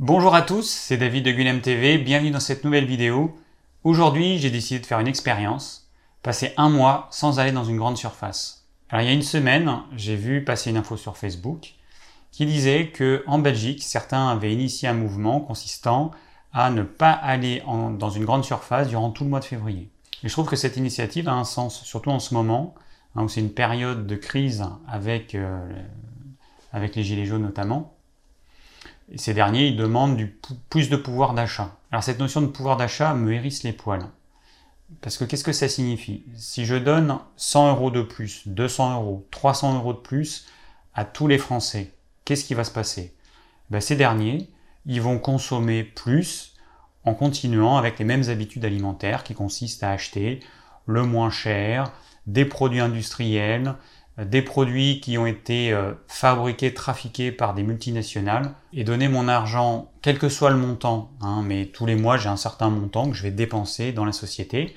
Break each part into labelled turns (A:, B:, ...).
A: Bonjour à tous, c'est David de Gunem TV, bienvenue dans cette nouvelle vidéo. Aujourd'hui, j'ai décidé de faire une expérience, passer un mois sans aller dans une grande surface. Alors il y a une semaine, j'ai vu passer une info sur Facebook qui disait que en Belgique, certains avaient initié un mouvement consistant à ne pas aller dans une grande surface durant tout le mois de février. Et je trouve que cette initiative a un sens, surtout en ce moment, hein, où c'est une période de crise avec, euh, avec les gilets jaunes notamment. Ces derniers, ils demandent plus de pouvoir d'achat. Alors cette notion de pouvoir d'achat me hérisse les poils. Parce que qu'est-ce que ça signifie? Si je donne 100 euros de plus, 200 euros, 300 euros de plus à tous les Français, qu'est-ce qui va se passer? Ben, Ces derniers, ils vont consommer plus en continuant avec les mêmes habitudes alimentaires qui consistent à acheter le moins cher, des produits industriels, des produits qui ont été euh, fabriqués, trafiqués par des multinationales et donner mon argent, quel que soit le montant, hein, mais tous les mois j'ai un certain montant que je vais dépenser dans la société.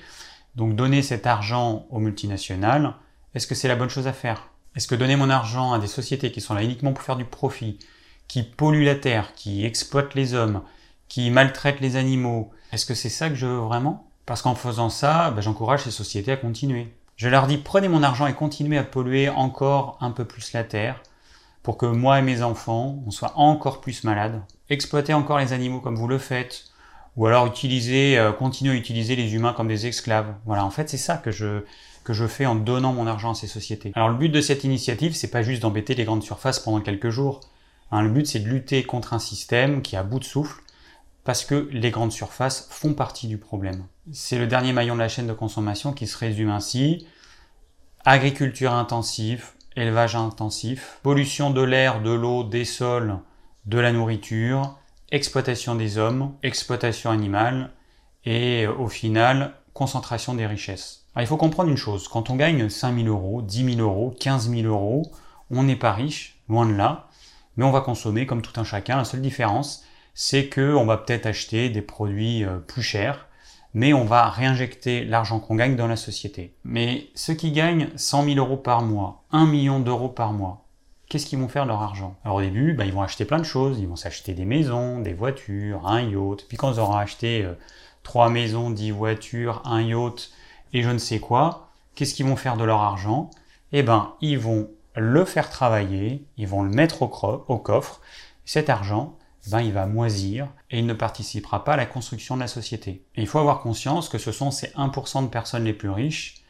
A: Donc donner cet argent aux multinationales, est-ce que c'est la bonne chose à faire? Est-ce que donner mon argent à des sociétés qui sont là uniquement pour faire du profit, qui polluent la terre, qui exploitent les hommes, qui maltraitent les animaux, est-ce que c'est ça que je veux vraiment? Parce qu'en faisant ça, ben, j'encourage ces sociétés à continuer. Je leur dis prenez mon argent et continuez à polluer encore un peu plus la terre pour que moi et mes enfants, on soit encore plus malades. Exploitez encore les animaux comme vous le faites, ou alors utilisez, euh, continuez à utiliser les humains comme des esclaves. Voilà, en fait, c'est ça que je, que je fais en donnant mon argent à ces sociétés. Alors le but de cette initiative, c'est pas juste d'embêter les grandes surfaces pendant quelques jours. Hein, le but, c'est de lutter contre un système qui est à bout de souffle, parce que les grandes surfaces font partie du problème. C'est le dernier maillon de la chaîne de consommation qui se résume ainsi. Agriculture intensive, élevage intensif, pollution de l'air, de l'eau, des sols, de la nourriture, exploitation des hommes, exploitation animale et au final, concentration des richesses. il faut comprendre une chose, quand on gagne 5 000 euros, 10 000 euros, 15 000 euros, on n'est pas riche, loin de là, mais on va consommer comme tout un chacun. La seule différence, c'est que on va peut-être acheter des produits euh, plus chers, mais on va réinjecter l'argent qu'on gagne dans la société. Mais ceux qui gagnent 100 000 euros par mois, 1 million d'euros par mois, qu'est-ce qu'ils vont faire de leur argent? Alors au début, bah, ils vont acheter plein de choses. Ils vont s'acheter des maisons, des voitures, un yacht. Puis quand ils auront acheté euh, trois maisons, 10 voitures, un yacht et je ne sais quoi, qu'est-ce qu'ils vont faire de leur argent? Eh ben, ils vont le faire travailler, ils vont le mettre au, coffre. Cet argent, ben, il va moisir et il ne participera pas à la construction de la société. Et il faut avoir conscience que ce sont ces 1% de personnes les plus riches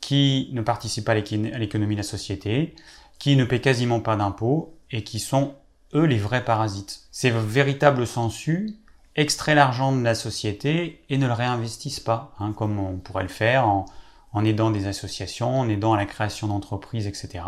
A: qui ne participent pas à l'économie de la société, qui ne paient quasiment pas d'impôts et qui sont, eux, les vrais parasites. Ces véritables sensus extraient l'argent de la société et ne le réinvestissent pas, hein, comme on pourrait le faire en, en aidant des associations, en aidant à la création d'entreprises, etc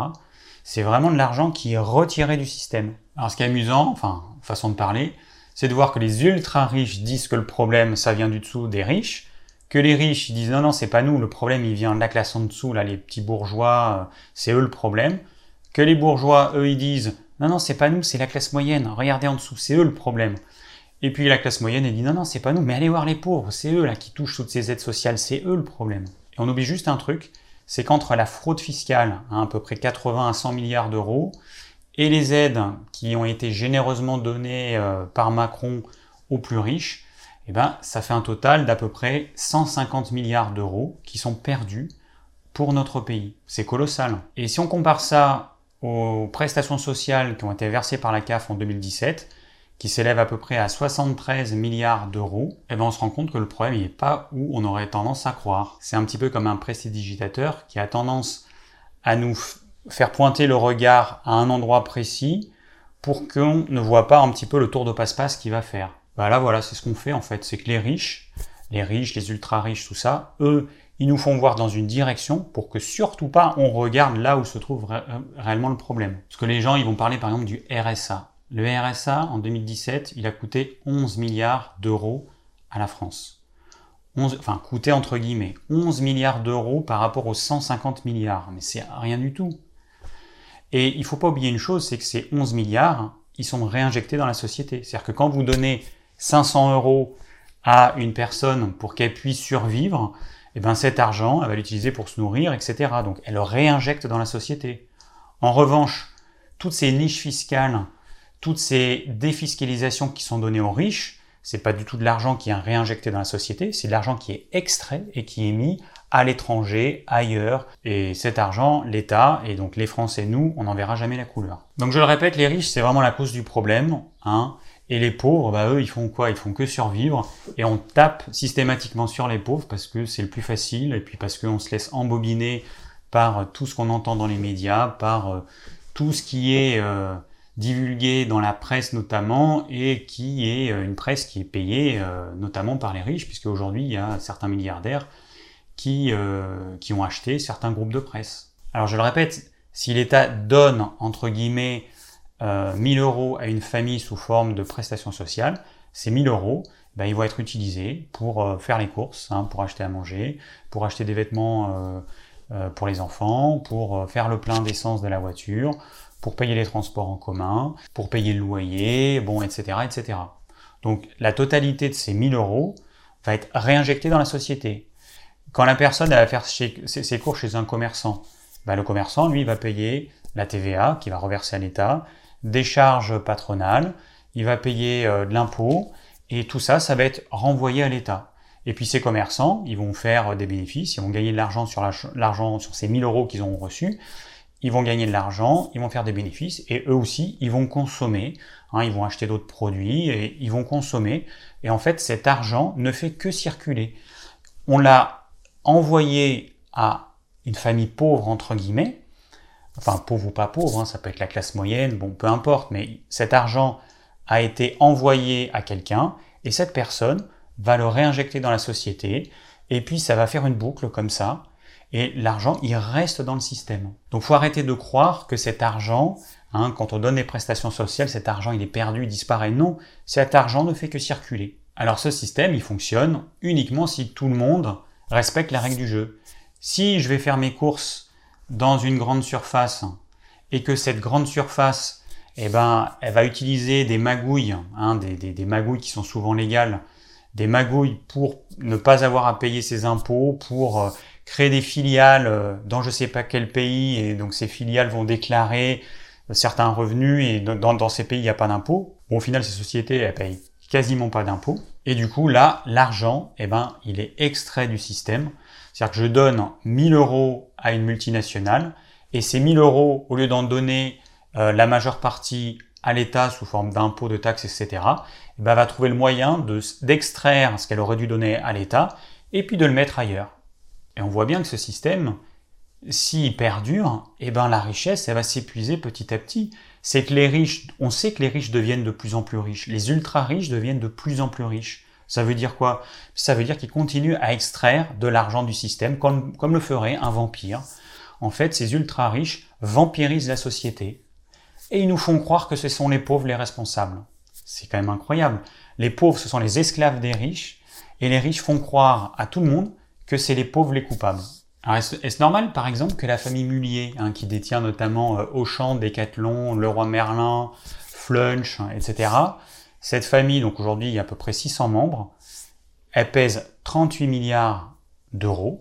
A: c'est vraiment de l'argent qui est retiré du système. Alors ce qui est amusant, enfin, façon de parler, c'est de voir que les ultra riches disent que le problème, ça vient du dessous des riches, que les riches ils disent non, non, c'est pas nous, le problème, il vient de la classe en dessous, là, les petits bourgeois, euh, c'est eux le problème, que les bourgeois, eux, ils disent non, non, c'est pas nous, c'est la classe moyenne, regardez en dessous, c'est eux le problème. Et puis la classe moyenne, elle dit non, non, c'est pas nous, mais allez voir les pauvres, c'est eux là qui touchent toutes ces aides sociales, c'est eux le problème. Et on oublie juste un truc, c'est qu'entre la fraude fiscale, à, à peu près 80 à 100 milliards d'euros, et les aides qui ont été généreusement données euh, par Macron aux plus riches, eh ben, ça fait un total d'à peu près 150 milliards d'euros qui sont perdus pour notre pays. C'est colossal. Et si on compare ça aux prestations sociales qui ont été versées par la CAF en 2017, qui s'élève à peu près à 73 milliards d'euros, eh ben on se rend compte que le problème n'est pas où on aurait tendance à croire. C'est un petit peu comme un prestidigitateur qui a tendance à nous faire pointer le regard à un endroit précis pour qu'on ne voit pas un petit peu le tour de passe-passe qu'il va faire. Bah là voilà, c'est ce qu'on fait en fait, c'est que les riches, les riches, les ultra riches, tout ça, eux, ils nous font voir dans une direction pour que surtout pas on regarde là où se trouve réellement le problème. Parce que les gens, ils vont parler par exemple du RSA. Le RSA, en 2017, il a coûté 11 milliards d'euros à la France. 11, enfin, coûté entre guillemets. 11 milliards d'euros par rapport aux 150 milliards. Mais c'est rien du tout. Et il ne faut pas oublier une chose, c'est que ces 11 milliards, ils sont réinjectés dans la société. C'est-à-dire que quand vous donnez 500 euros à une personne pour qu'elle puisse survivre, et eh ben cet argent, elle va l'utiliser pour se nourrir, etc. Donc elle le réinjecte dans la société. En revanche, toutes ces niches fiscales toutes ces défiscalisations qui sont données aux riches, c'est pas du tout de l'argent qui est réinjecté dans la société, c'est de l'argent qui est extrait et qui est mis à l'étranger, ailleurs. Et cet argent, l'État, et donc les Français, nous, on n'en verra jamais la couleur. Donc je le répète, les riches, c'est vraiment la cause du problème. Hein, et les pauvres, bah, eux, ils font quoi? Ils font que survivre. Et on tape systématiquement sur les pauvres parce que c'est le plus facile et puis parce qu'on se laisse embobiner par tout ce qu'on entend dans les médias, par euh, tout ce qui est euh, divulgué dans la presse notamment et qui est euh, une presse qui est payée notamment par les riches puisque aujourd'hui il y a certains milliardaires qui, qui ont acheté certains groupes de presse. Alors je le répète, si l'État donne entre guillemets 1000 euros à une famille sous forme de prestations sociales, ces 1000 euros, ben, ils vont être utilisés pour faire les courses, hein, pour acheter à manger, pour acheter des vêtements euh, pour les enfants, pour euh, faire le plein d'essence de la voiture, pour payer les transports en commun, pour payer le loyer, bon, etc., etc. Donc la totalité de ces 1000 euros va être réinjectée dans la société. Quand la personne va faire ses, cours chez un commerçant, ben, le commerçant, lui, va payer la TVA qui va reverser à l'État, des charges patronales, il va payer euh, de l'impôt, et tout ça, ça va être renvoyé à l'État. Et puis ces commerçants, ils vont faire des bénéfices, ils vont gagner de l'argent sur l'argent sur ces 1000 euros qu'ils ont reçus. Ils vont gagner de l'argent, ils vont faire des bénéfices et eux aussi, ils vont consommer. Hein, ils vont acheter d'autres produits et ils vont consommer. Et en fait, cet argent ne fait que circuler. On l'a envoyé à une famille pauvre entre guillemets, enfin pauvre ou pas pauvre, hein, ça peut être la classe moyenne, bon peu importe, mais cet argent a été envoyé à quelqu'un et cette personne va le réinjecter dans la société, et puis ça va faire une boucle comme ça, et l'argent, il reste dans le système. Donc faut arrêter de croire que cet argent, hein, quand on donne des prestations sociales, cet argent il est perdu, il disparaît. Non, cet argent ne fait que circuler. Alors ce système, il fonctionne uniquement si tout le monde respecte la règle du jeu. Si je vais faire mes courses dans une grande surface et que cette grande surface, eh ben, elle va utiliser des magouilles, hein, des, des magouilles qui sont souvent légales, des magouilles pour ne pas avoir à payer ses impôts, pour euh, créer des filiales euh, dans je sais pas quel pays, et donc ces filiales vont déclarer euh, certains revenus, et dans, ces pays, il n'y a pas d'impôts. Bon, au final, ces sociétés, elles payent quasiment pas d'impôts. Et du coup, là, l'argent, eh ben, il est extrait du système. C'est-à-dire que je donne 1000 euros à une multinationale, et ces 1000 euros, au lieu d'en donner la majeure partie à l'État sous forme d'impôts, de taxes, etc., eh ben, va trouver le moyen d'extraire ce qu'elle aurait dû donner à l'État et puis de le mettre ailleurs. Et on voit bien que ce système, s'il perdure, eh ben, la richesse, va s'épuiser petit à petit. C'est que les riches, on sait que les riches deviennent de plus en plus riches. Les ultra riches deviennent de plus en plus riches. Ça veut dire quoi? Ça veut dire qu'ils continuent à extraire de l'argent du système, comme, comme le ferait un vampire. En fait, ces ultra riches vampirisent la société, et ils nous font croire que ce sont les pauvres les responsables. C'est quand même incroyable. Les pauvres, ce sont les esclaves des riches, et les riches font croire à tout le monde que c'est les pauvres les coupables. Est-ce normal, par exemple, que la famille Mullier, hein, qui détient notamment euh, Auchan, Decathlon, Leroy Merlin, Flunch, hein, etc., cette famille, donc aujourd'hui il y a à peu près 600 membres, elle pèse 38 milliards d'euros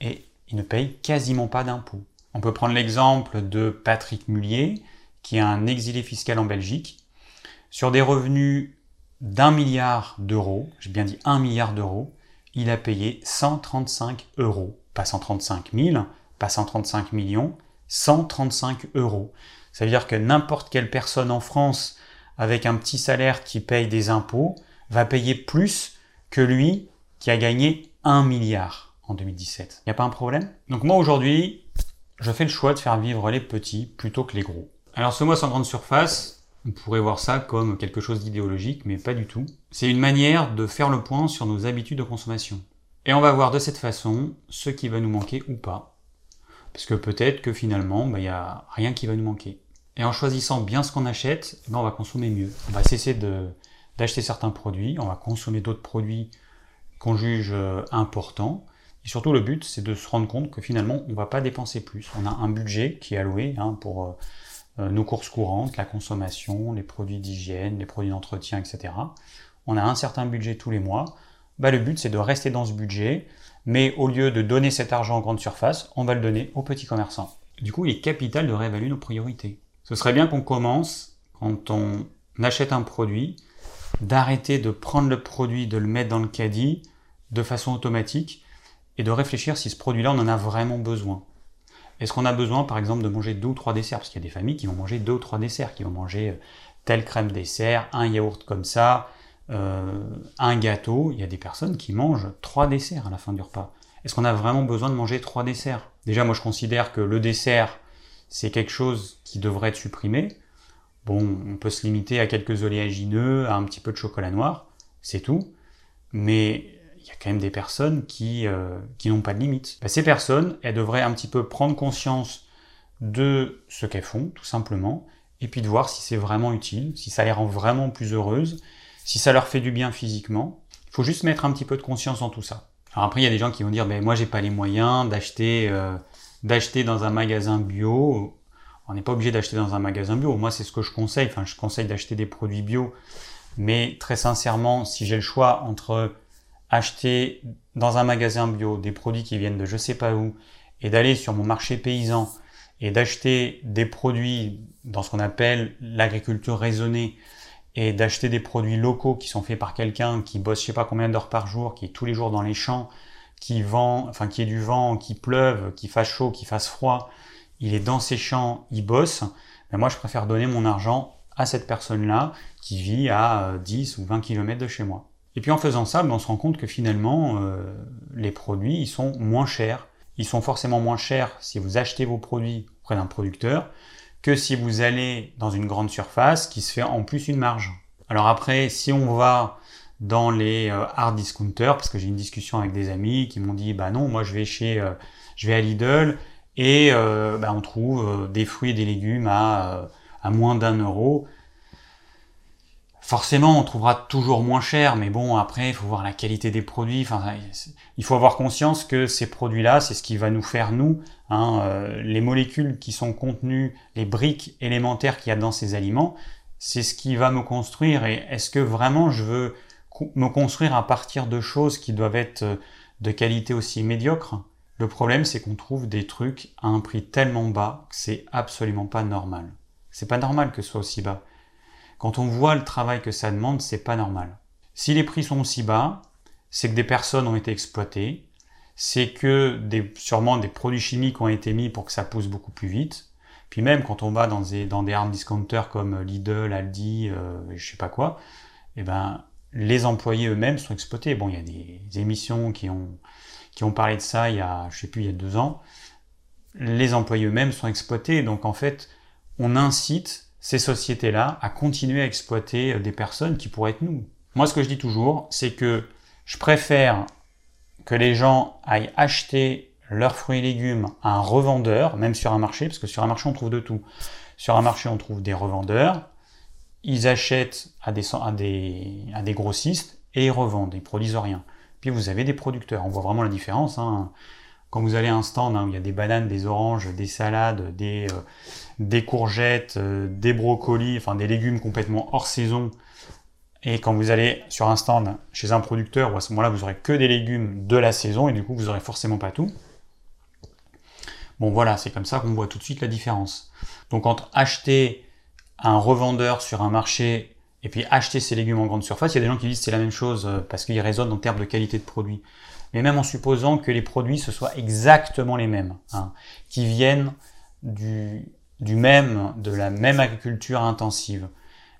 A: et ils ne payent quasiment pas d'impôts. On peut prendre l'exemple de Patrick Mullier, qui est un exilé fiscal en Belgique, sur des revenus d'un milliard d'euros, j'ai bien dit un milliard d'euros, il a payé 135 euros. Pas 135 000, pas 135 millions, 135 euros. Ça veut dire que n'importe quelle personne en France avec un petit salaire qui paye des impôts va payer plus que lui qui a gagné 1 milliard en 2017. Il n'y a pas un problème? Donc moi aujourd'hui, je fais le choix de faire vivre les petits plutôt que les gros. Alors ce mois sans grande surface, on pourrait voir ça comme quelque chose d'idéologique, mais pas du tout. C'est une manière de faire le point sur nos habitudes de consommation. Et on va voir de cette façon ce qui va nous manquer ou pas. Parce que peut-être que finalement, bah, il n'y a rien qui va nous manquer. Et en choisissant bien ce qu'on achète, eh ben, on va consommer mieux. On va cesser d'acheter certains produits, on va consommer d'autres produits qu'on juge euh, importants. Et surtout, le but, c'est de se rendre compte que finalement, on ne va pas dépenser plus. On a un budget qui est alloué hein, pour euh, euh, nos courses courantes, la consommation, les produits d'hygiène, les produits d'entretien, etc. On a un certain budget tous les mois. Bah, le but, c'est de rester dans ce budget, mais au lieu de donner cet argent en grande surface, on va le donner aux petits commerçants. Du coup, il est capital de réévaluer nos priorités. Ce serait bien qu'on commence, quand on achète un produit, d'arrêter de prendre le produit, de le mettre dans le caddie de façon automatique et de réfléchir si ce produit-là, on en a vraiment besoin. Est-ce qu'on a besoin, par exemple, de manger deux ou trois desserts? Parce qu'il y a des familles qui vont manger deux ou trois desserts, qui vont manger euh, telle crème dessert, un yaourt comme ça, euh, un gâteau. Il y a des personnes qui mangent trois desserts à la fin du repas. Est-ce qu'on a vraiment besoin de manger trois desserts? Déjà, moi, je considère que le dessert, c'est quelque chose qui devrait être supprimé. Bon, on peut se limiter à quelques oléagineux, à un petit peu de chocolat noir, c'est tout. Mais il y a quand même des personnes qui, euh, n'ont pas de limite. Ben, ces personnes, elles devraient un petit peu prendre conscience de ce qu'elles font, tout simplement, et puis de voir si c'est vraiment utile, si ça les rend vraiment plus heureuses, si ça leur fait du bien physiquement. Il faut juste mettre un petit peu de conscience dans tout ça. Alors après, il y a des gens qui vont dire, ben moi j'ai pas les moyens d'acheter euh, d'acheter dans un magasin bio. On n'est pas obligé d'acheter dans un magasin bio. Moi, c'est ce que je conseille. Enfin, je conseille d'acheter des produits bio. Mais très sincèrement, si j'ai le choix entre acheter dans un magasin bio des produits qui viennent de je sais pas où et d'aller sur mon marché paysan et d'acheter des produits dans ce qu'on appelle l'agriculture raisonnée et d'acheter des produits locaux qui sont faits par quelqu'un qui bosse je sais pas combien d'heures par jour, qui est tous les jours dans les champs, qui vend, enfin qui est du vent, qui pleuve, qui fasse chaud, qui fasse froid, il est dans ses champs, il bosse, mais moi je préfère donner mon argent à cette personne-là qui vit à 10 ou 20 km de chez moi. Et puis en faisant ça, ben, on se rend compte que finalement, euh, les produits, ils sont moins chers. Ils sont forcément moins chers si vous achetez vos produits auprès d'un producteur que si vous allez dans une grande surface qui se fait en plus une marge. Alors après, si on va dans les euh, hard discounters, parce que j'ai une discussion avec des amis qui m'ont dit, bah non, moi je vais chez, euh, je vais à Lidl et bah, on trouve des fruits et des légumes à moins d'un euro. Forcément, on trouvera toujours moins cher, mais bon, après, il faut voir la qualité des produits. Enfin, il faut avoir conscience que ces produits-là, c'est ce qui va nous faire nous. Hein, euh, les molécules qui sont contenues, les briques élémentaires qu'il y a dans ces aliments, c'est ce qui va me construire. Et est-ce que vraiment je veux me construire à partir de choses qui doivent être euh, de qualité aussi médiocre? Le problème, c'est qu'on trouve des trucs à un prix tellement bas que c'est absolument pas normal. C'est pas normal que ce soit aussi bas. Quand on voit le travail que ça demande, c'est pas normal. Si les prix sont aussi bas, c'est que des personnes ont été exploitées, c'est que des, sûrement des produits chimiques ont été mis pour que ça pousse beaucoup plus vite. Puis même quand on va dans des, dans des hard discounters comme Lidl, Aldi, euh, je sais pas quoi, eh ben, les employés eux-mêmes sont exploités. Bon, il y a des, émissions qui ont, qui ont parlé de ça il y a, je sais plus, il y a deux ans. Les employés eux-mêmes sont exploités. Donc en fait, on incite ces sociétés-là à continuer à exploiter euh, des personnes qui pourraient être nous. Moi, ce que je dis toujours, c'est que je préfère que les gens aillent acheter leurs fruits et légumes à un revendeur, même sur un marché, parce que sur un marché, on trouve de tout. Sur un marché, on trouve des revendeurs, ils achètent à des, grossistes et ils revendent, ils produisent rien. Puis vous avez des producteurs, on voit vraiment la différence. Hein. Quand vous allez à un stand hein, où il y a des bananes, des oranges, des salades, des, euh, des courgettes, euh, des brocolis, enfin des légumes complètement hors saison. Et quand vous allez sur un stand chez un producteur, où à ce moment-là vous aurez que des légumes de la saison et du coup vous aurez forcément pas tout. Bon voilà, c'est comme ça qu'on voit tout de suite la différence. Donc entre acheter un revendeur sur un marché et puis acheter ses légumes en grande surface, il y a des gens qui disent c'est la même chose euh, parce qu'ils raisonnent en termes de qualité de produit. Mais même en supposant que les produits ce soient exactement les mêmes, hein, qui viennent du, du même, de la même agriculture intensive.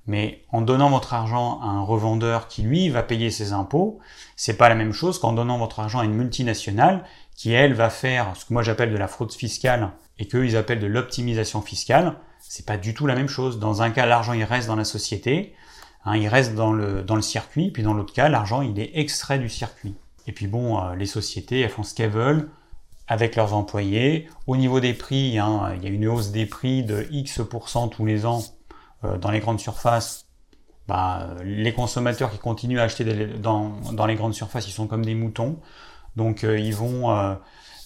A: Mais en donnant votre argent à un revendeur qui lui va payer ses impôts, c'est pas la même chose qu'en donnant votre argent à une multinationale qui elle va faire ce que moi j'appelle de la fraude fiscale et qu'eux ils appellent de l'optimisation fiscale. C'est pas du tout la même chose. Dans un cas, l'argent il reste dans la société, hein, il reste dans le, dans le circuit, puis dans l'autre cas, l'argent il est extrait du circuit. Et puis bon, euh, les sociétés elles font ce qu'elles veulent avec leurs employés. Au niveau des prix, hein, il y a une hausse des prix de X% tous les ans euh, dans les grandes surfaces. Bah, les consommateurs qui continuent à acheter dans, les grandes surfaces, ils sont comme des moutons. Donc euh, ils vont, euh,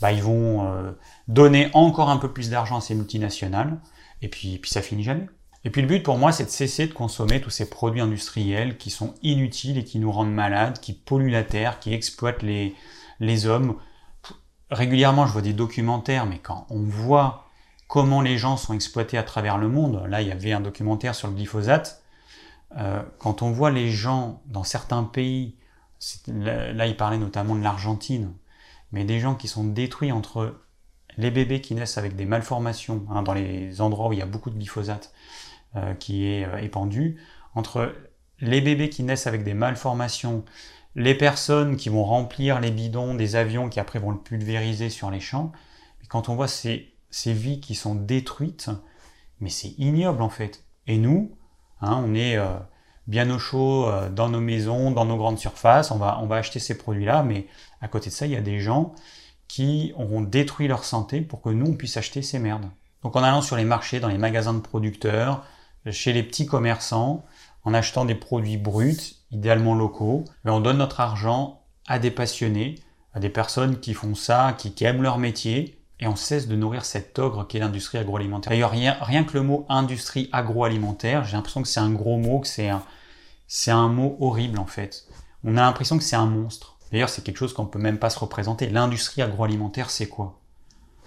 A: bah, ils vont donner encore un peu plus d'argent à ces multinationales. Et puis, puis ça finit jamais. Et puis le but pour moi, c'est de cesser de consommer tous ces produits industriels qui sont inutiles et qui nous rendent malades, qui polluent la terre, qui exploitent les hommes régulièrement, je vois des documentaires, mais quand on voit comment les gens sont exploités à travers le monde, là, il y avait un documentaire sur le glyphosate, euh, quand on voit les gens dans certains pays, là il parlait notamment de l'Argentine, mais des gens qui sont détruits entre les bébés qui naissent avec des malformations, hein, dans les endroits où il y a beaucoup de glyphosate euh, qui est euh, épandu, entre les bébés qui naissent avec des malformations, les personnes qui vont remplir les bidons des avions qui après vont le pulvériser sur les champs, quand on voit ces, ces vies qui sont détruites, mais c'est ignoble en fait. Et nous, hein, on est euh, bien au chaud dans nos maisons, dans nos grandes surfaces, on va, on va acheter ces produits-là, mais à côté de ça, il y a des gens qui auront détruit leur santé pour que nous, on puisse acheter ces merdes. Donc en allant sur les marchés, dans les magasins de producteurs, chez les petits commerçants, en achetant des produits bruts, idéalement locaux, mais on donne notre argent à des passionnés, à des personnes qui font ça, qui, aiment leur métier, et on cesse de nourrir cet ogre qu'est l'industrie agroalimentaire. D'ailleurs, rien, rien que le mot industrie agroalimentaire, j'ai l'impression que c'est un gros mot, que c'est un, c'est un mot horrible en fait. On a l'impression que c'est un monstre. D'ailleurs, c'est quelque chose qu'on ne peut même pas se représenter. L'industrie agroalimentaire, c'est quoi?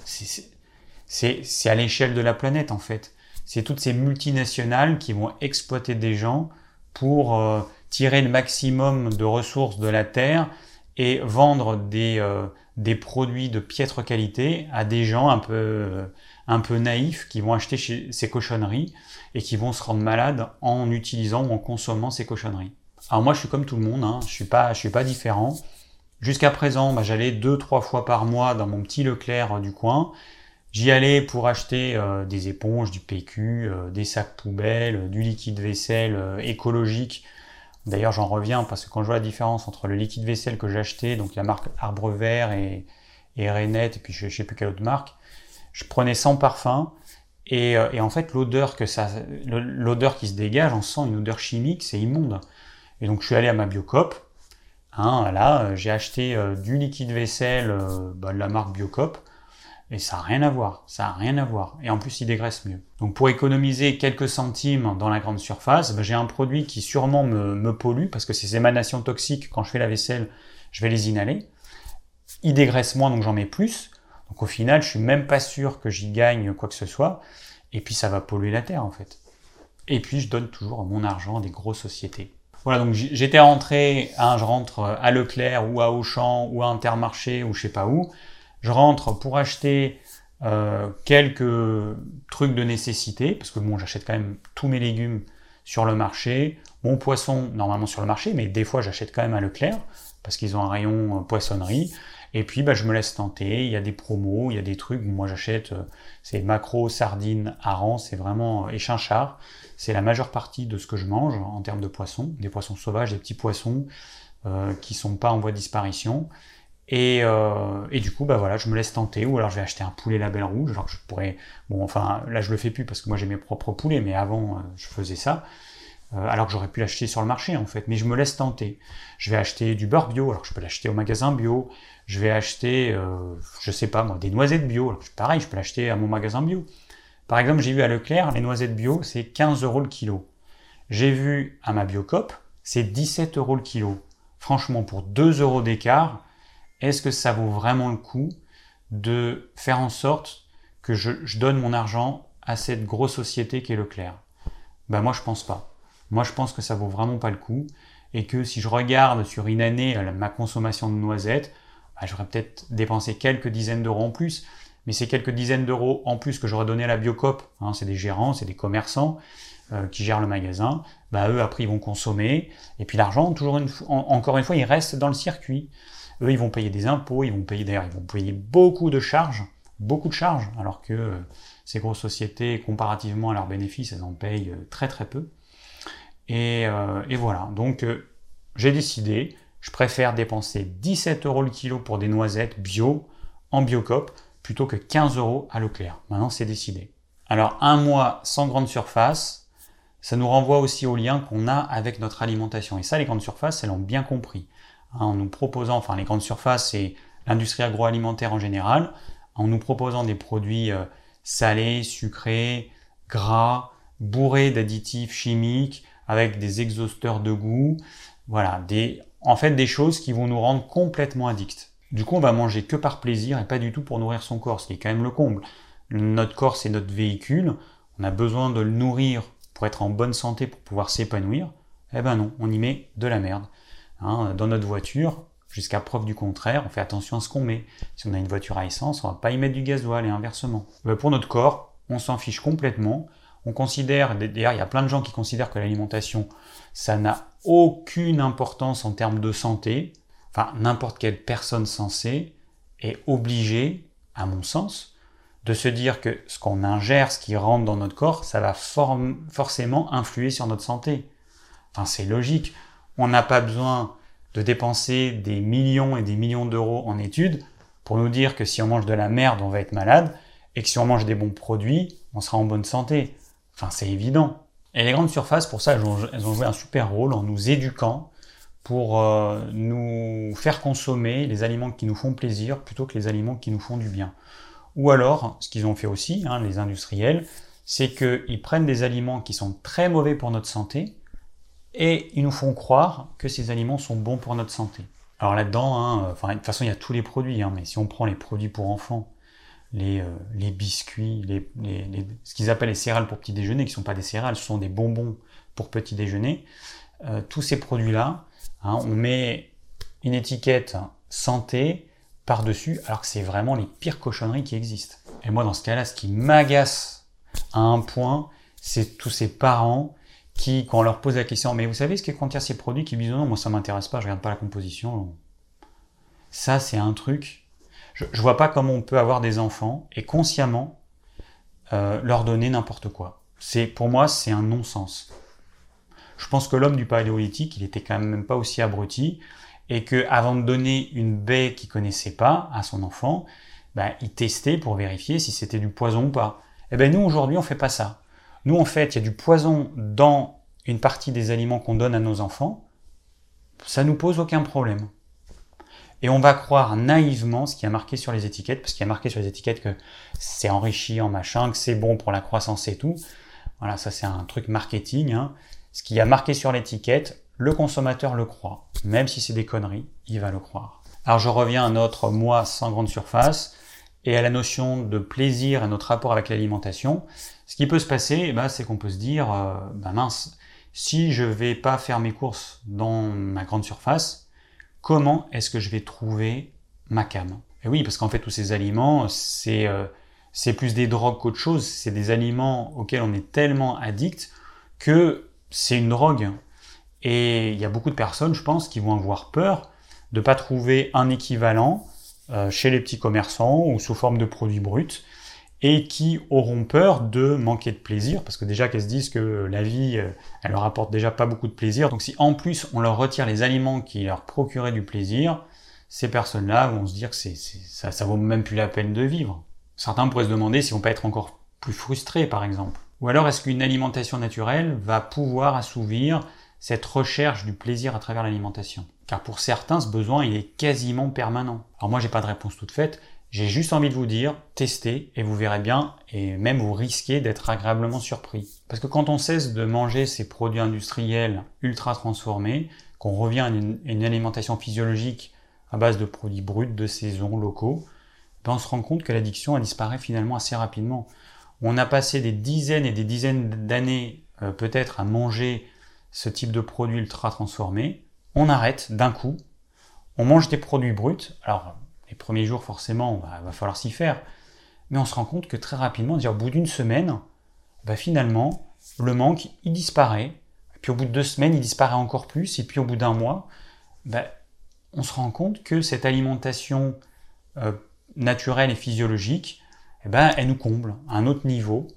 A: C'est à l'échelle de la planète, en fait. C'est toutes ces multinationales qui vont exploiter des gens pour euh, tirer le maximum de ressources de la terre et vendre des, euh, des produits de piètre qualité à des gens un peu, un peu naïfs qui vont acheter ces cochonneries et qui vont se rendre malades en utilisant ou en consommant ces cochonneries. Alors moi, je suis comme tout le monde, hein. je suis pas, suis pas différent. Jusqu'à présent, bah, j'allais deux, trois fois par mois dans mon petit Leclerc euh, du coin. J'y allais pour acheter euh, des éponges, du PQ, des sacs poubelles, du liquide vaisselle écologique. D'ailleurs, j'en reviens parce que quand je vois la différence entre le liquide vaisselle que j'ai acheté, donc la marque Arbre Vert et, et Renette, et puis je, ne sais plus quelle autre marque, je prenais sans parfum. Et, et en fait, l'odeur que ça, l'odeur qui se dégage, on sent une odeur chimique, c'est immonde. Et donc je suis allé à ma Biocop. Hein, là, euh, j'ai acheté euh, du liquide vaisselle euh, bah, de la marque Biocop. Et ça n'a rien à voir, ça n'a rien à voir. Et en plus, il dégraisse mieux. Donc pour économiser quelques centimes dans la grande surface, bah, j'ai un produit qui sûrement me, me pollue, parce que ces émanations toxiques, quand je fais la vaisselle, je vais les inhaler. Il dégraisse moins, donc j'en mets plus. Donc au final, je suis même pas sûr que j'y gagne quoi que ce soit. Et puis ça va polluer la terre en fait. Et puis je donne toujours mon argent à des grosses sociétés. Voilà, donc j'étais rentré, hein, je rentre à Leclerc ou à Auchan ou à Intermarché ou je sais pas où. Je rentre pour acheter euh, quelques trucs de nécessité, parce que bon, j'achète quand même tous mes légumes sur le marché, mon poisson normalement sur le marché, mais des fois j'achète quand même à Leclerc, parce qu'ils ont un rayon euh, poissonnerie. Et puis bah, je me laisse tenter, il y a des promos, il y a des trucs, moi j'achète, euh, c'est macro, sardines, hareng, c'est vraiment échinchard. C'est la majeure partie de ce que je mange en termes de poissons, des poissons sauvages, des petits poissons qui sont pas en voie de disparition. Et, euh, et, du coup, bah voilà, je me laisse tenter, ou alors je vais acheter un poulet label rouge, alors que je pourrais, bon, enfin, là je le fais plus parce que moi j'ai mes propres poulets, mais avant euh, je faisais ça, euh, alors que j'aurais pu l'acheter sur le marché en fait, mais je me laisse tenter. Je vais acheter du beurre bio, alors que je peux l'acheter au magasin bio, je vais acheter, je sais pas moi, des noisettes bio, pareil, je peux l'acheter à mon magasin bio. Par exemple, j'ai vu à Leclerc, les noisettes bio, c'est 15 euros le kilo. J'ai vu à ma Biocop, c'est 17 euros le kilo. Franchement, pour 2 euros d'écart, est-ce que ça vaut vraiment le coup de faire en sorte que je, donne mon argent à cette grosse société qu'est Leclerc? Ben moi, je pense pas. Moi, je pense que ça vaut vraiment pas le coup et que si je regarde sur une année ma consommation de noisettes, ben, j'aurais peut-être dépensé quelques dizaines d'euros en plus mais ces quelques dizaines d'euros en plus que j'aurais donné à la Biocop, hein, c'est des gérants, c'est des commerçants euh, qui gèrent le magasin, bah eux après ils vont consommer, et puis l'argent, toujours encore une fois, il reste dans le circuit. Eux ils vont payer des impôts, ils vont payer d'ailleurs, ils vont payer beaucoup de charges, beaucoup de charges, alors que euh, ces grosses sociétés, comparativement à leurs bénéfices, elles en payent euh, très très peu. Et, et voilà, donc j'ai décidé, je préfère dépenser 17 euros le kilo pour des noisettes bio en Biocop plutôt que 15 euros à Leclerc. Maintenant, c'est décidé. Alors, un mois sans grande surface, ça nous renvoie aussi au lien qu'on a avec notre alimentation. Et ça, les grandes surfaces, elles l'ont bien compris. Hein, en nous proposant, enfin, les grandes surfaces, c'est l'industrie agroalimentaire en général, en nous proposant des produits euh, salés, sucrés, gras, bourrés d'additifs chimiques, avec des exhausteurs de goût. Voilà, des, en fait, des choses qui vont nous rendre complètement addicts. Du coup, on va manger que par plaisir et pas du tout pour nourrir son corps, ce qui est quand même le comble. Notre corps, c'est notre véhicule. On a besoin de le nourrir pour être en bonne santé, pour pouvoir s'épanouir, eh ben non, on y met de la merde. Hein, dans notre voiture, jusqu'à preuve du contraire, on fait attention à ce qu'on met. Si on a une voiture à essence, on va pas y mettre du gasoil et inversement. Pour notre corps, on s'en fiche complètement. On considère, d'ailleurs, il y a plein de gens qui considèrent que l'alimentation, ça n'a aucune importance en termes de santé. Enfin, n'importe quelle personne sensée est obligée, à mon sens, de se dire que ce qu'on ingère, ce qui rentre dans notre corps, ça va forcément influer sur notre santé. Enfin, c'est logique. On n'a pas besoin de dépenser des millions et des millions d'euros en études pour nous dire que si on mange de la merde, on va être malade, et que si on mange des bons produits, on sera en bonne santé. Enfin, c'est évident. Et les grandes surfaces, pour ça, elles ont, joué un super rôle en nous éduquant pour euh, nous faire consommer les aliments qui nous font plaisir plutôt que les aliments qui nous font du bien. Ou alors, ce qu'ils ont fait aussi, hein, les industriels, c'est qu'ils prennent des aliments qui sont très mauvais pour notre santé et ils nous font croire que ces aliments sont bons pour notre santé. Alors là-dedans, hein, de toute façon, il y a tous les produits, hein, mais si on prend les produits pour enfants, les, euh, biscuits, les, les, ce qu'ils appellent les céréales pour petit déjeuner, qui ne sont pas des céréales, ce sont des bonbons pour petit déjeuner. Euh, tous ces produits-là, hein, on met une étiquette santé par-dessus, alors que c'est vraiment les pires cochonneries qui existent. Et moi, dans ce cas-là, ce qui m'agace à un point, c'est tous ces parents qui, quand on leur pose la question, mais vous savez ce qui contient ces produits, qui disent non, moi ça m'intéresse pas, je regarde pas la composition. Ça, c'est un truc je, ne vois pas comment on peut avoir des enfants et consciemment euh, leur donner n'importe quoi. C'est pour moi c'est un non-sens. Je pense que l'homme du paléolithique, il était quand même pas aussi abruti et que avant de donner une baie qu'il connaissait pas à son enfant, ben, il testait pour vérifier si c'était du poison ou pas. Eh ben nous aujourd'hui on fait pas ça. Nous en fait il y a du poison dans une partie des aliments qu'on donne à nos enfants. Ça nous pose aucun problème. Et on va croire naïvement ce qui a marqué sur les étiquettes, parce qu'il y a marqué sur les étiquettes que c'est enrichi en machin, que c'est bon pour la croissance et tout. Voilà, ça c'est un truc marketing. Hein. Ce qui a marqué sur l'étiquette, le consommateur le croit. Même si c'est des conneries, il va le croire. Alors je reviens à notre moi sans grande surface et à la notion de plaisir et notre rapport avec l'alimentation. Ce qui peut se passer, eh ben, c'est qu'on peut se dire, euh, ben mince, si je vais pas faire mes courses dans ma grande surface, comment est-ce que je vais trouver ma cam? Et oui, parce qu'en fait, tous ces aliments, c'est euh, c'est plus des drogues qu'autre chose. C'est des aliments auxquels on est tellement addict que c'est une drogue. Et il y a beaucoup de personnes, je pense, qui vont avoir peur de ne pas trouver un équivalent euh, chez les petits commerçants ou sous forme de produits bruts et qui auront peur de manquer de plaisir, parce que déjà qu'elles se disent que la vie, euh, elle leur apporte déjà pas beaucoup de plaisir. Donc si en plus on leur retire les aliments qui leur procuraient du plaisir, ces personnes-là vont se dire que ça, ça vaut même plus la peine de vivre. Certains pourraient se demander s'ils vont pas être encore plus frustrés, par exemple. Ou alors est-ce qu'une alimentation naturelle va pouvoir assouvir cette recherche du plaisir à travers l'alimentation? Car pour certains, ce besoin, il est quasiment permanent. Alors moi, j'ai pas de réponse toute faite. J'ai juste envie de vous dire, testez et vous verrez bien, et même vous risquez d'être agréablement surpris. Parce que quand on cesse de manger ces produits industriels ultra transformés, qu'on revient à une, alimentation physiologique à base de produits bruts, de saison, locaux, ben on se rend compte que l'addiction disparaît finalement assez rapidement. On a passé des dizaines et des dizaines d'années euh, peut-être à manger ce type de produits ultra transformés, on arrête d'un coup, on mange des produits bruts, alors les premiers jours, forcément, il bah, va falloir s'y faire. Mais on se rend compte que très rapidement, au bout d'une semaine, bah, finalement, le manque, il disparaît. Puis au bout de deux semaines, il disparaît encore plus. Et puis au bout d'un mois, bah, on se rend compte que cette alimentation euh, naturelle et physiologique, eh ben, elle nous comble à un autre niveau,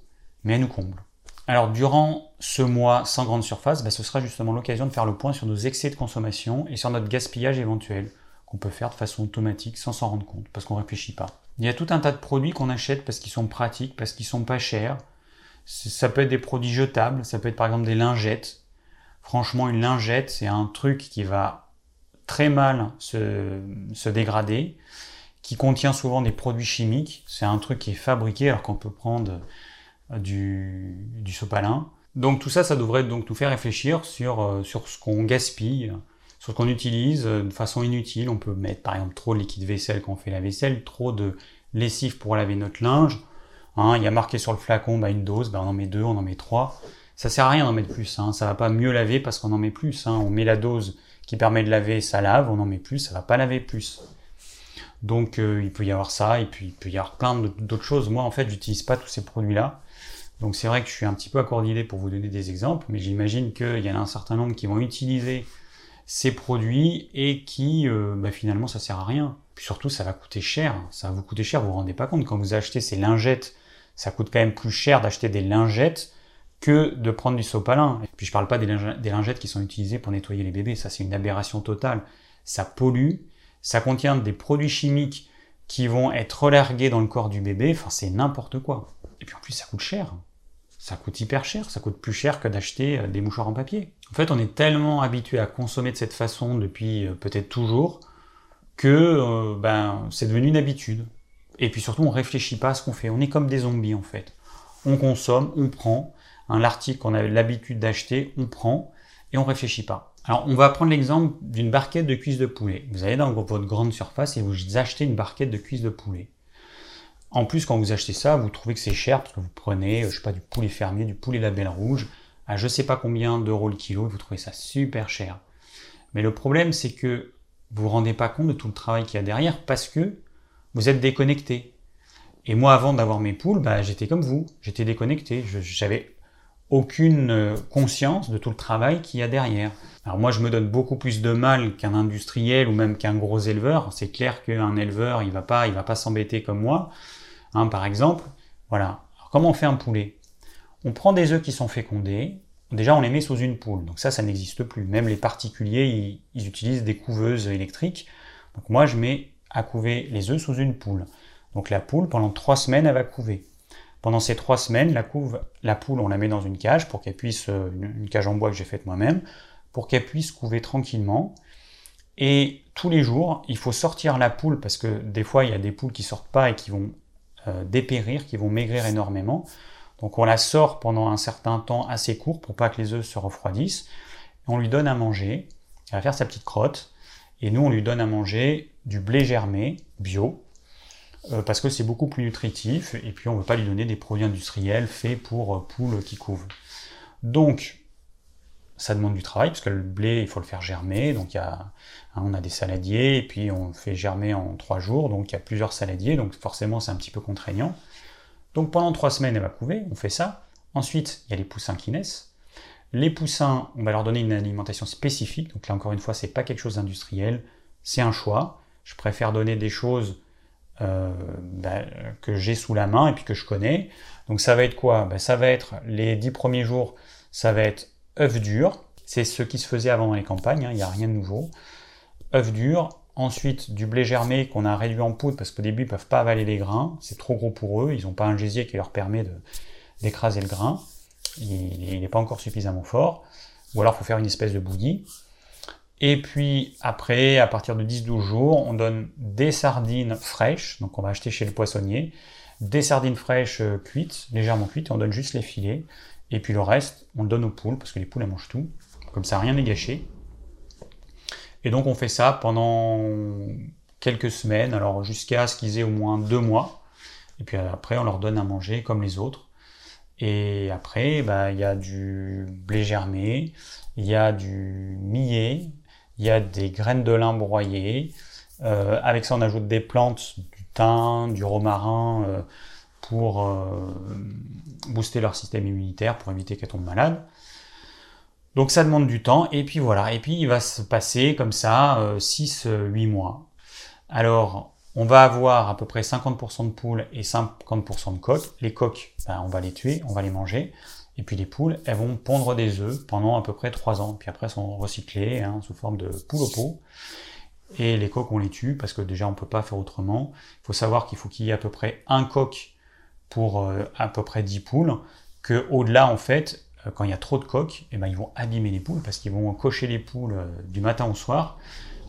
A: mais elle nous comble. Alors durant ce mois sans grande surface, ce sera justement l'occasion de faire le point sur nos excès de consommation et sur notre gaspillage éventuel qu'on peut faire de façon automatique sans s'en rendre compte, parce qu'on réfléchit pas. Il y a tout un tas de produits qu'on achète parce qu'ils sont pratiques, parce qu'ils sont pas chers. Ça peut être des produits jetables, ça peut être par exemple des lingettes. Franchement, une lingette, c'est un truc qui va très mal se, dégrader, qui contient souvent des produits chimiques. C'est un truc qui est fabriqué alors qu'on peut prendre du, du sopalin. Donc tout ça, ça devrait donc nous faire réfléchir sur, euh, sur ce qu'on gaspille, ce qu'on utilise euh, de façon inutile. On peut mettre par exemple trop de liquide vaisselle quand on fait la vaisselle, trop de lessive pour laver notre linge. Hein, il y a marqué sur le flacon bah, une dose, bah, on en met deux, on en met trois. Ça sert à rien d'en mettre plus, hein. ça va pas mieux laver parce qu'on en met plus. Hein. On met la dose qui permet de laver, ça lave, on en met plus, ça va pas laver plus. Donc euh, il peut y avoir ça, et puis il peut y avoir plein d'autres choses. Moi en fait j'utilise pas tous ces produits-là. Donc c'est vrai que je suis un petit peu accordé pour vous donner des exemples, mais j'imagine qu'il y en a un certain nombre qui vont utiliser ces produits et qui euh, bah, finalement ça sert à rien. Puis surtout ça va coûter cher, ça va vous coûter cher, vous vous rendez pas compte quand vous achetez ces lingettes, ça coûte quand même plus cher d'acheter des lingettes que de prendre du sopalin. Et puis je parle pas des, lingettes qui sont utilisées pour nettoyer les bébés, ça c'est une aberration totale. Ça pollue, ça contient des produits chimiques qui vont être relargués dans le corps du bébé, enfin c'est n'importe quoi. Et puis en plus ça coûte cher. Ça coûte hyper cher, ça coûte plus cher que d'acheter euh, des mouchoirs en papier. En fait, on est tellement habitué à consommer de cette façon depuis euh, peut-être toujours que euh, ben, c'est devenu une habitude. Et puis surtout, on réfléchit pas à ce qu'on fait. On est comme des zombies en fait. On consomme, on prend, un article qu'on a l'habitude d'acheter, on prend et on réfléchit pas. Alors, on va prendre l'exemple d'une barquette de cuisses de poulet. Vous allez dans votre grande surface et vous achetez une barquette de cuisses de poulet. En plus, quand vous achetez ça, vous trouvez que c'est cher parce que vous prenez, je sais pas, du poulet fermier, du poulet label rouge, à je sais pas combien d'euros le kilo, vous trouvez ça super cher. Mais le problème, c'est que vous vous rendez pas compte de tout le travail qu'il y a derrière parce que vous êtes déconnecté. Et moi, avant d'avoir mes poules, bah, j'étais comme vous, j'étais déconnecté. J'avais aucune euh, conscience de tout le travail qu'il y a derrière. Alors moi, je me donne beaucoup plus de mal qu'un industriel ou même qu'un gros éleveur. C'est clair qu'un éleveur, il va il va pas s'embêter comme moi. Hein, par exemple, voilà. comment on fait un poulet? On prend des œufs qui sont fécondés. Déjà, on les met sous une poule. Donc ça, ça n'existe plus. Même les particuliers, ils, utilisent des couveuses électriques. Donc moi, je mets à couver les œufs sous une poule. Donc la poule, pendant trois semaines, elle va couver. Pendant ces trois semaines, la, poule, on la met dans une cage pour qu'elle puisse, euh, une, cage en bois que j'ai faite moi-même, pour qu'elle puisse couver tranquillement. Et tous les jours, il faut sortir la poule parce que des fois, il y a des poules qui sortent pas et qui vont dépérir, qui vont maigrir énormément. Donc on la sort pendant un certain temps assez court pour pas que les œufs se refroidissent. On lui donne à manger, elle va faire sa petite crotte, et nous on lui donne à manger du blé germé bio, euh, parce que c'est beaucoup plus nutritif, et puis on ne veut pas lui donner des produits industriels faits pour euh, poules qui couvent. Donc, ça demande du travail, parce que le blé, il faut le faire germer, donc il y a, hein, on a des saladiers, et puis on le fait germer en trois jours, donc il y a plusieurs saladiers, donc forcément c'est un petit peu contraignant. Donc pendant trois semaines, elle va couver, on fait ça. Ensuite, il y a les poussins qui naissent. Les poussins, on va leur donner une alimentation spécifique, donc là encore une fois, c'est pas quelque chose d'industriel, c'est un choix. Je préfère donner des choses euh, bah, que j'ai sous la main et puis que je connais. Donc ça va être quoi? Bah, Ça va être les dix premiers jours, ça va être œufs durs. C'est ce qui se faisait avant dans les campagnes, hein, il n'y a rien de nouveau. œufs durs, ensuite du blé germé qu'on a réduit en poudre parce qu'au début ils peuvent pas avaler les grains, c'est trop gros pour eux, ils n'ont pas un gésier qui leur permet d'écraser le grain, il n'est pas encore suffisamment fort, ou alors il faut faire une espèce de bouillie. Et puis après, à partir de 10-12 jours, on donne des sardines fraîches, donc on va acheter chez le poissonnier, des sardines fraîches euh, cuites, légèrement cuites, on donne juste les filets. Et puis le reste, on le donne aux poules, parce que les poules elles mangent tout. Comme ça, rien n'est gâché. Et donc on fait ça pendant quelques semaines, alors jusqu'à ce qu'ils aient au moins deux mois. Et puis après, on leur donne à manger comme les autres. Et après, bah, il y a du blé germé, il y a du millet, il y a des graines de lin broyées. Euh, avec ça, on ajoute des plantes, du romarin, euh, pour euh, booster leur système immunitaire, pour éviter qu'elles tombent malades. Donc ça demande du temps, et puis voilà. Et puis il va se passer comme ça 6-8 mois. Alors, on va avoir à peu près 50% de poules et 50% de coques. Les coques, ben, on va les tuer, on va les manger. Et puis les poules, elles vont pondre des œufs pendant à peu près 3 ans. Puis après, elles sont recyclées hein, sous forme de poules au pot. Et les coques, on les tue parce que déjà, on ne peut pas faire autrement. Il faut savoir qu'il faut qu'il y ait à peu près un coq pour euh, à peu près 10 poules. Que au-delà, en fait, euh, quand il y a trop de coques, eh ben, ils vont abîmer les poules parce qu'ils vont cocher les poules euh, du matin au soir.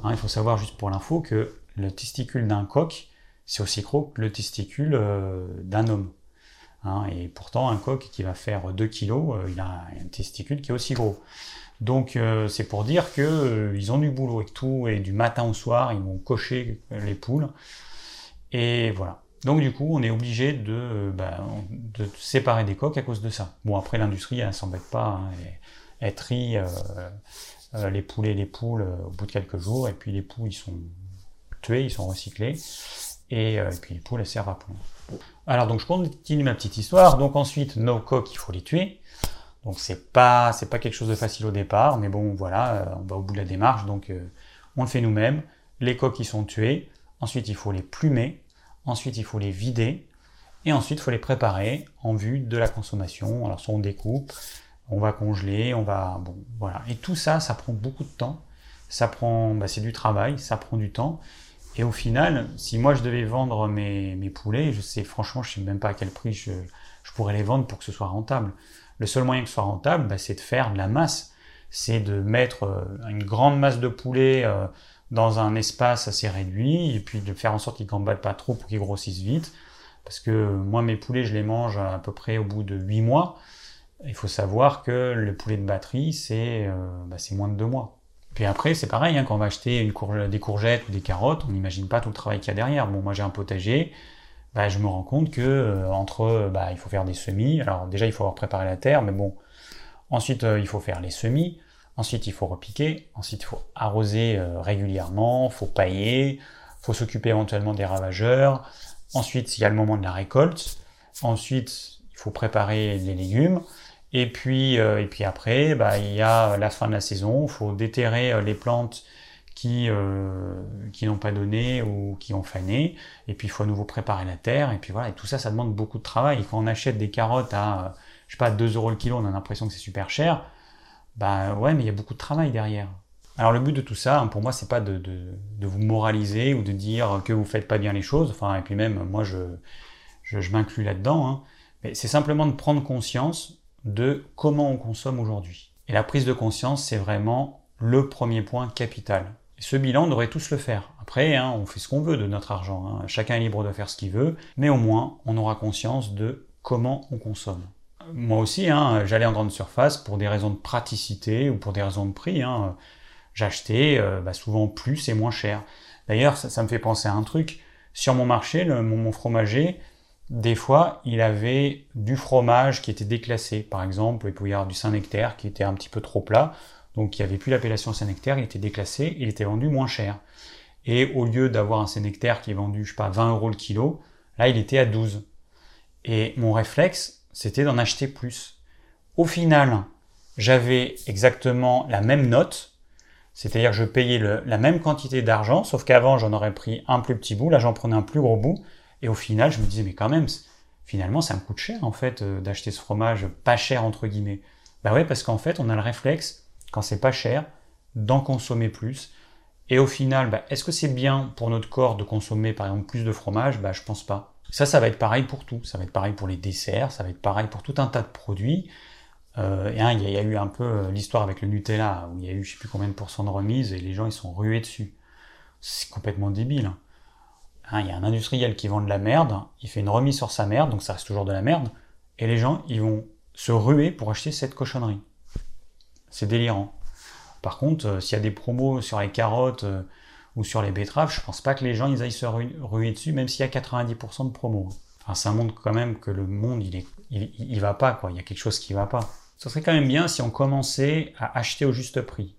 A: Hein, il faut savoir, juste pour l'info, que le testicule d'un coq, c'est aussi gros que le testicule d'un homme. Hein, et pourtant, un coq qui va faire 2 kg, il a un testicule qui est aussi gros. Donc euh, c'est pour dire qu'ils euh, ont du boulot et tout, et du matin au soir, ils vont cocher les poules. Et voilà. Donc du coup, on est obligé de, bah, de, séparer des coques à cause de ça. Bon, après, l'industrie, elle s'embête pas. Hein, elle, trie les poulets et les poules au bout de quelques jours, et puis les poules, ils sont tués, ils sont recyclés, et, puis les poules, elles servent à pondre. Alors donc je continue ma petite histoire. Donc ensuite, nos coques, il faut les tuer. Donc c'est pas c'est pas quelque chose de facile au départ, mais bon voilà, euh, on va au bout de la démarche, donc euh, on le fait nous-mêmes. Les coques qui sont tuées, ensuite il faut les plumer, ensuite il faut les vider, et ensuite il faut les préparer en vue de la consommation. Alors soit on découpe, on va congeler, on va bon voilà. Et tout ça, ça prend beaucoup de temps. Ça prend, bah, c'est du travail, ça prend du temps. Et au final, si moi je devais vendre mes, mes poulets, je sais franchement, je sais même pas à quel prix je, je pourrais les vendre pour que ce soit rentable. Le seul moyen que ce soit rentable, bah, c'est de faire de la masse. C'est de mettre euh, une grande masse de poulets euh, dans un espace assez réduit et puis de faire en sorte qu'ils ne pas trop pour qu'ils grossissent vite. Parce que moi, mes poulets, je les mange à peu près au bout de 8 mois. Il faut savoir que le poulet de batterie, c'est euh, bah, moins de 2 mois. Puis après, c'est pareil, hein, quand on va acheter une des courgettes ou des carottes, on n'imagine pas tout le travail qu'il y a derrière. Bon, moi j'ai un potager, bah, je me rends compte que euh, entre, bah, il faut faire des semis. Alors déjà, il faut avoir préparé la terre, mais bon. Ensuite, euh, il faut faire les semis. Ensuite, il faut repiquer. Ensuite, il faut arroser euh, régulièrement. Il faut pailler. Il faut s'occuper éventuellement des ravageurs. Ensuite, il y a le moment de la récolte. Ensuite, il faut préparer les légumes. Et puis, et puis après, bah, il y a la fin de la saison. Il faut déterrer les plantes qui, euh, qui n'ont pas donné ou qui ont fané. Et puis il faut à nouveau préparer la terre. Et puis voilà, et tout ça, ça demande beaucoup de travail. Quand on achète des carottes à, je sais pas, 2 euros le kilo, on a l'impression que c'est super cher. Bah ouais, mais il y a beaucoup de travail derrière. Alors le but de tout ça, hein, pour moi, c'est pas de, de, vous moraliser ou de dire que vous faites pas bien les choses. Enfin, et puis même, moi, je, je, je m'inclus là-dedans. Hein. Mais c'est simplement de prendre conscience de comment on consomme aujourd'hui. Et la prise de conscience, c'est vraiment le premier point capital ce bilan, on devrait tous le faire. Après, hein, on fait ce qu'on veut de notre argent. Hein. Chacun est libre de faire ce qu'il veut, mais au moins, on aura conscience de comment on consomme. Moi aussi, hein, j'allais en grande surface pour des raisons de praticité ou pour des raisons de prix. J'achetais euh, bah, souvent plus et moins cher. D'ailleurs, ça, me fait penser à un truc. Sur mon marché, mon, fromager, des fois, il avait du fromage qui était déclassé. Par exemple, il pouvait y avoir du Saint-Nectaire qui était un petit peu trop plat. Donc il n'y avait plus l'appellation Saint-Nectaire, il était déclassé, il était vendu moins cher. Et au lieu d'avoir un Saint-Nectaire qui est vendu, je sais pas, 20 euros le kilo, là il était à 12. Et mon réflexe, c'était d'en acheter plus. Au final, j'avais exactement la même note, c'est-à-dire je payais la même quantité d'argent, sauf qu'avant j'en aurais pris un plus petit bout, là j'en prenais un plus gros bout, et au final je me disais mais quand même, finalement ça me coûte cher en fait euh, d'acheter ce fromage pas cher entre guillemets. Bah ouais parce qu'en fait on a le réflexe quand c'est pas cher, d'en consommer plus. Et au final, bah, est-ce que c'est bien pour notre corps de consommer par exemple plus de fromage? Bah, Je pense pas. Ça, ça va être pareil pour tout. Ça va être pareil pour les desserts, ça va être pareil pour tout un tas de produits. Euh, et hein, il y, a eu un peu euh, l'histoire avec le Nutella, où il y a eu je sais plus combien de pourcents de remise, et les gens ils sont rués dessus. C'est complètement débile. Hein. Hein, il y a un industriel qui vend de la merde, il fait une remise sur sa merde, donc ça reste toujours de la merde, et les gens ils vont se ruer pour acheter cette cochonnerie. C'est délirant. Par contre, euh, s'il y a des promos sur les carottes euh, ou sur les betteraves, je pense pas que les gens ils aillent se ruer dessus, même s'il y a 90% de promos. Enfin, ça montre quand même que le monde, il, est, il, va pas, quoi. Il y a quelque chose qui va pas. Ce serait quand même bien si on commençait à acheter au juste prix.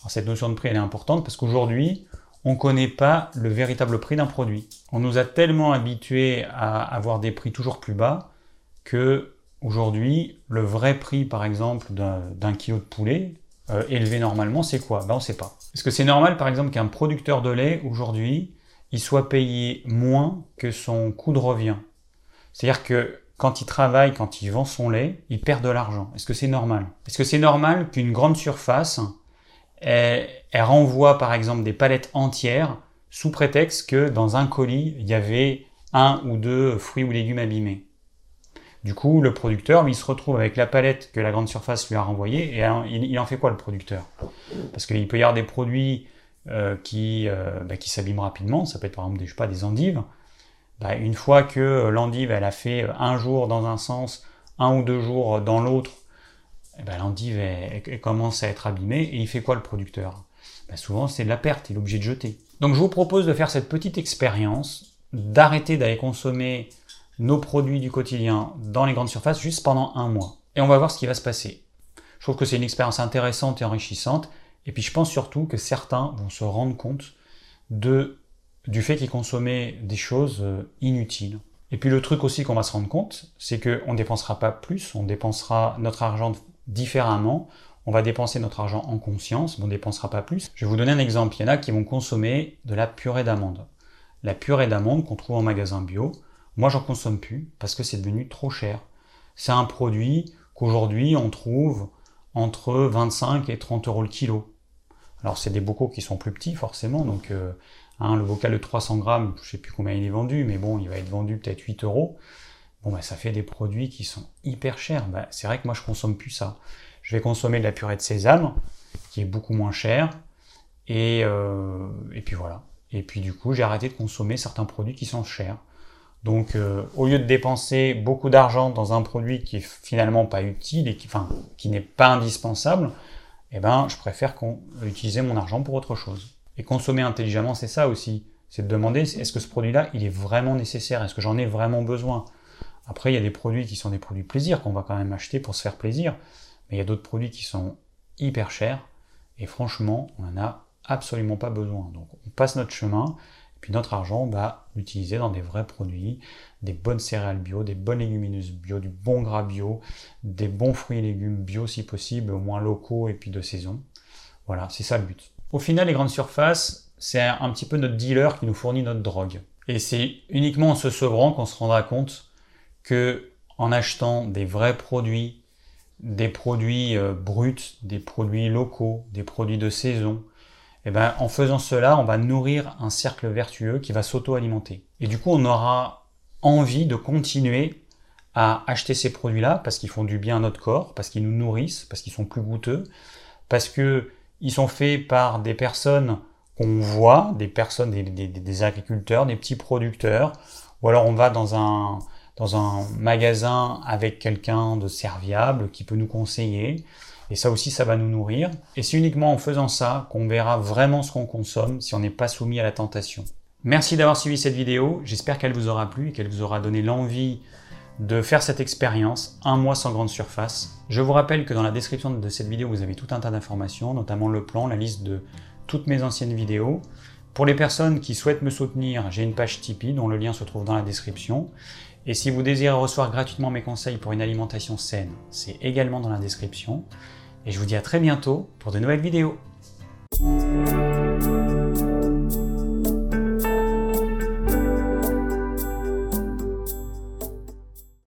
A: Alors, cette notion de prix, elle est importante parce qu'aujourd'hui, on ne connaît pas le véritable prix d'un produit. On nous a tellement habitués à avoir des prix toujours plus bas que Aujourd'hui, le vrai prix, par exemple, d'un kilo de poulet, euh, élevé normalement, c'est quoi? Ben, On ne sait pas. Est-ce que c'est normal, par exemple, qu'un producteur de lait, aujourd'hui, il soit payé moins que son coût de revient? C'est-à-dire que quand il travaille, quand il vend son lait, il perd de l'argent. Est-ce que c'est normal? Est-ce que c'est normal qu'une grande surface, elle, elle, renvoie, par exemple, des palettes entières sous prétexte que dans un colis, il y avait un ou deux fruits ou légumes abîmés? Du coup, le producteur, il se retrouve avec la palette que la grande surface lui a renvoyée, et il, en fait quoi le producteur? Parce qu'il peut y avoir des produits euh, qui, euh, bah, qui s'abîment rapidement, ça peut être par exemple des, pas, des endives. Bah, une fois que l'endive, elle a fait un jour dans un sens, un ou deux jours dans l'autre, eh ben, l'endive, commence à être abîmée, et il fait quoi le producteur? Bah, Souvent, c'est de la perte, il est obligé de jeter. Donc je vous propose de faire cette petite expérience d'arrêter d'aller consommer nos produits du quotidien dans les grandes surfaces juste pendant un mois. Et on va voir ce qui va se passer. Je trouve que c'est une expérience intéressante et enrichissante. Et puis je pense surtout que certains vont se rendre compte de, du fait qu'ils consommaient des choses euh, inutiles. Et puis le truc aussi qu'on va se rendre compte, c'est qu'on ne dépensera pas plus, on dépensera notre argent différemment, on va dépenser notre argent en conscience, mais on ne dépensera pas plus. Je vais vous donner un exemple, il y en a qui vont consommer de la purée d'amande. La purée d'amande qu'on trouve en magasin bio, moi j'en consomme plus parce que c'est devenu trop cher. C'est un produit qu'aujourd'hui on trouve entre 25 et 30 euros le kilo. Alors c'est des bocaux qui sont plus petits forcément, donc euh, Hein, le bocal de 300 grammes, je sais plus combien il est vendu, mais bon, il va être vendu peut-être 8 euros. Bon, bah, ça fait des produits qui sont hyper chers. Bah, c'est vrai que moi, je consomme plus ça. Je vais consommer de la purée de sésame, qui est beaucoup moins chère. Et, euh, et puis voilà. Et puis du coup, j'ai arrêté de consommer certains produits qui sont chers. Donc, euh, au lieu de dépenser beaucoup d'argent dans un produit qui est finalement pas utile et qui, n'est pas indispensable, eh ben, je préfère utiliser mon argent pour autre chose. Et consommer intelligemment, c'est ça aussi. C'est de demander, est-ce que ce produit-là, il est vraiment nécessaire? Est-ce que j'en ai vraiment besoin? Après, il y a des produits qui sont des produits plaisir, qu'on va quand même acheter pour se faire plaisir. Mais il y a d'autres produits qui sont hyper chers. Et franchement, on n'en a absolument pas besoin. Donc, on passe notre chemin. Puis notre argent, va l'utiliser dans des vrais produits, des bonnes céréales bio, des bonnes légumineuses bio, du bon gras bio, des bons fruits et légumes bio si possible, au moins locaux et puis de saison. Voilà, c'est ça le but. Au final, les grandes surfaces, c'est un petit peu notre dealer qui nous fournit notre drogue. Et c'est uniquement en se sevrant qu'on se rendra compte que en achetant des vrais produits, des produits euh, bruts, des produits locaux, des produits de saison, eh ben, en faisant cela, on va nourrir un cercle vertueux qui va s'auto-alimenter. Et du coup, on aura envie de continuer à acheter ces produits-là parce qu'ils font du bien à notre corps, parce qu'ils nous nourrissent, parce qu'ils sont plus goûteux, parce que ils sont faits par des personnes qu'on voit, des personnes, des, agriculteurs, des petits producteurs, ou alors on va dans un, dans un magasin avec quelqu'un de serviable qui peut nous conseiller. Et ça aussi, ça va nous nourrir. Et c'est uniquement en faisant ça qu'on verra vraiment ce qu'on consomme si on n'est pas soumis à la tentation. Merci d'avoir suivi cette vidéo. J'espère qu'elle vous aura plu et qu'elle vous aura donné l'envie de faire cette expérience, un mois sans grande surface. Je vous rappelle que dans la description de cette vidéo, vous avez tout un tas d'informations, notamment le plan, la liste de toutes mes anciennes vidéos. Pour les personnes qui souhaitent me soutenir, j'ai une page Tipeee dont le lien se trouve dans la description. Et si vous désirez recevoir gratuitement mes conseils pour une alimentation saine, c'est également dans la description. Et je vous dis à très bientôt pour de nouvelles vidéos.